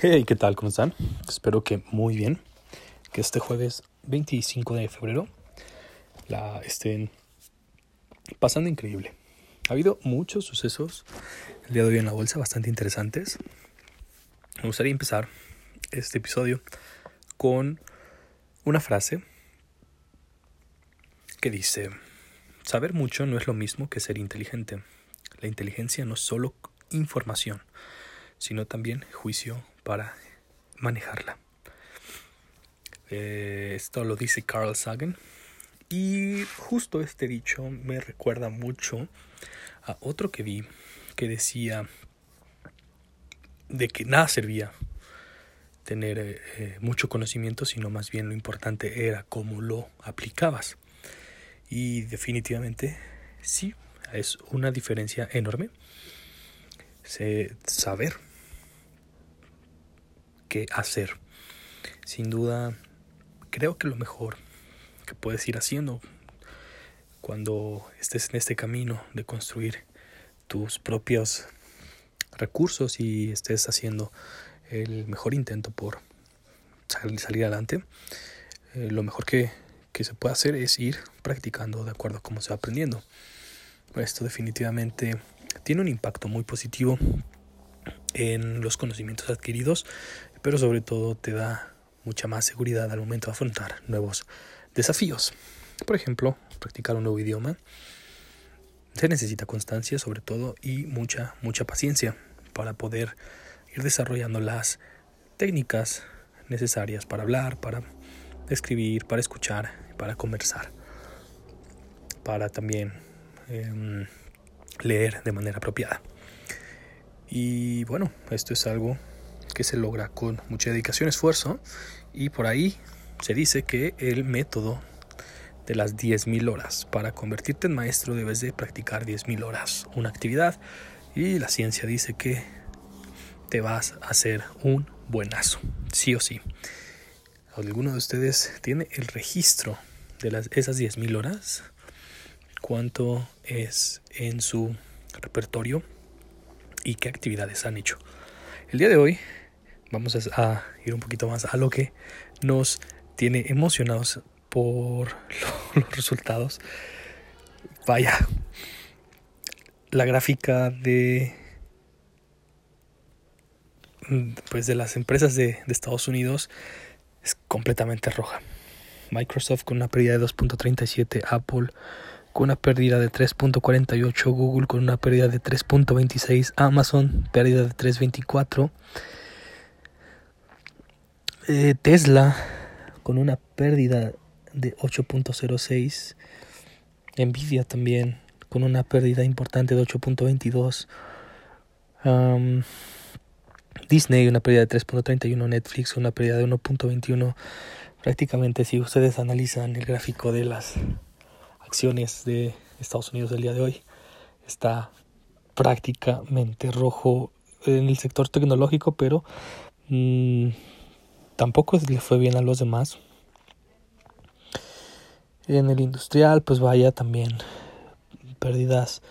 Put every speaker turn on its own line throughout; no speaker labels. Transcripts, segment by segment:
Hey, ¿qué tal? ¿Cómo están? Espero que muy bien. Que este jueves 25 de febrero la estén pasando increíble. Ha habido muchos sucesos el día de hoy en la bolsa bastante interesantes. Me gustaría empezar este episodio con una frase que dice, saber mucho no es lo mismo que ser inteligente. La inteligencia no es solo información, sino también juicio para manejarla. Eh, esto lo dice Carl Sagan. Y justo este dicho me recuerda mucho a otro que vi que decía de que nada servía tener eh, eh, mucho conocimiento, sino más bien lo importante era cómo lo aplicabas. Y definitivamente sí, es una diferencia enorme. saber qué hacer. Sin duda, creo que lo mejor que puedes ir haciendo cuando estés en este camino de construir tus propios recursos y estés haciendo el mejor intento por salir adelante, eh, lo mejor que, que, se puede hacer es ir practicando de acuerdo a cómo se va aprendiendo. Esto definitivamente tiene un impacto muy positivo en los conocimientos adquiridos, pero sobre todo te da mucha más seguridad al momento de afrontar nuevos desafíos. Por ejemplo, practicar un nuevo idioma. Se necesita constancia sobre todo y mucha, mucha paciencia para poder ir desarrollando las técnicas necesarias para hablar, para escribir, para escuchar, para conversar, para también em, leer de manera apropiada. Y bueno, esto es algo que se logra con mucha dedicación, esfuerzo y por ahí se dice que el método de las 10.000 horas. Para convertirte en maestro debes de practicar 10.000 horas una actividad y la ciencia dice que te vas a hacer un buenazo, sí o sí. ¿Alguno de ustedes tiene el registro de las, esas 10.000 horas? ¿Cuánto es en su repertorio? ¿Y qué actividades han hecho? El día de hoy vamos a ir un poquito más a lo que nos tiene emocionados por los resultados. Vaya, la gráfica de pues de las empresas de, de Estados Unidos es completamente roja. Microsoft con una pérdida de 2.37, Apple con una pérdida de 3.48, Google con una pérdida de 3.26, Amazon pérdida de 3.24, eh, Tesla con una pérdida de 8.06. Nvidia también con una pérdida importante de 8.22. Disney una pérdida de 3.31. Netflix una pérdida de 1.21. Prácticamente si ustedes analizan el gráfico de las acciones de Estados Unidos del día de hoy, está prácticamente rojo en el sector tecnológico, pero... Mm, tampoco le fue bien a los demás. En el industrial, pues vaya también pérdidas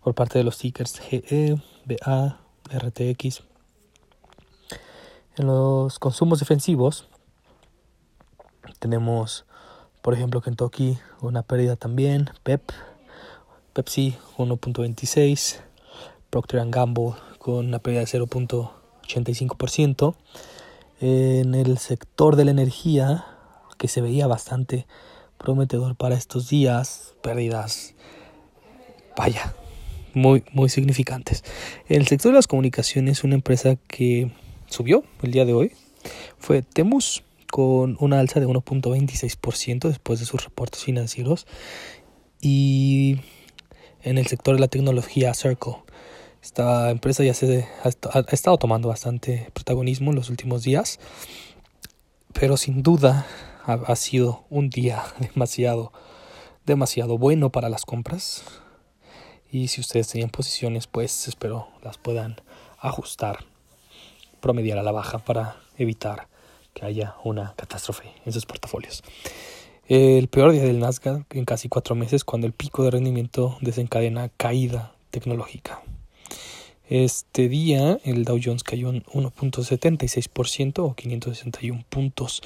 por parte de los tickers GE, BA, RTX. En los consumos defensivos tenemos, por ejemplo, Kentucky una pérdida también, PEP, Pepsi 1.26, Procter Gamble con una pérdida de 0.85% en el sector de la energía, que se veía bastante prometedor para estos días, pérdidas, vaya, muy, muy significantes. En el sector de las comunicaciones, una empresa que subió el día de hoy fue Temus, con una alza de 1.26% después de sus reportes financieros. Y en el sector de la tecnología, Circle esta empresa ya se ha, estado tomando bastante protagonismo en los últimos días, pero sin duda ha, sido un día demasiado, demasiado bueno para las compras. Y si ustedes tenían posiciones, pues espero las puedan ajustar, promediar a la baja para evitar que haya una catástrofe en sus portafolios. El peor día del Nasdaq en casi cuatro meses cuando el pico de rendimiento desencadena caída tecnológica. Este día el Dow Jones cayó un 1.76% o 561 puntos.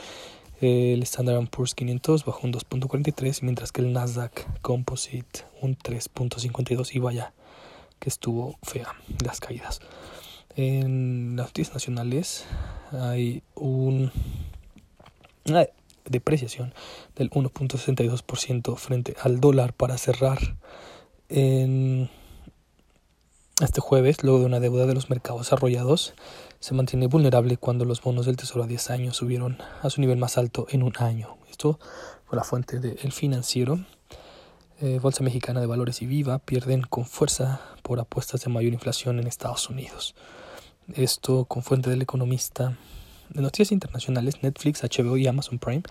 El Standard Poor's 500 bajó un 2.43, mientras que el Nasdaq Composite un 3.52 y vaya que estuvo fea las caídas. En las noticias nacionales hay un, una depreciación del 1.62% frente al dólar para cerrar este jueves, luego de una deuda de los mercados desarrollados, se mantiene vulnerable cuando los bonos del Tesoro a 10 años subieron a su nivel más alto en un año. Esto fue la fuente del Financiero. Eh, Bolsa Mexicana de Valores y Viva pierden con fuerza por apuestas de mayor inflación en Estados Unidos. Esto con fuente del economista. De noticias internacionales, Netflix, HBO y Amazon Prime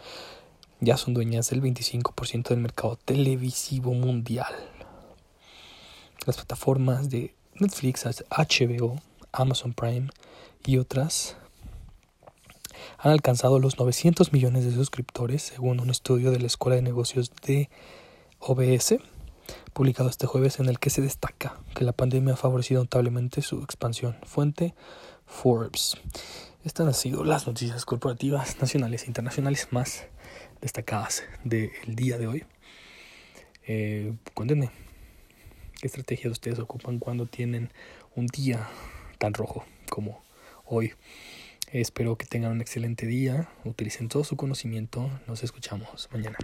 ya son dueñas del 25% del mercado televisivo mundial. Las plataformas de Netflix, HBO, Amazon Prime y otras han alcanzado los 900 millones de suscriptores según un estudio de la Escuela de Negocios de OBS publicado este jueves en el que se destaca que la pandemia ha favorecido notablemente su expansión. Fuente Forbes. Estas han sido las noticias corporativas nacionales e internacionales más destacadas del día de hoy. Eh, cuéntenme ¿Qué estrategias ustedes ocupan cuando tienen un día tan rojo como hoy? Espero que tengan un excelente día, utilicen todo su conocimiento, nos escuchamos mañana.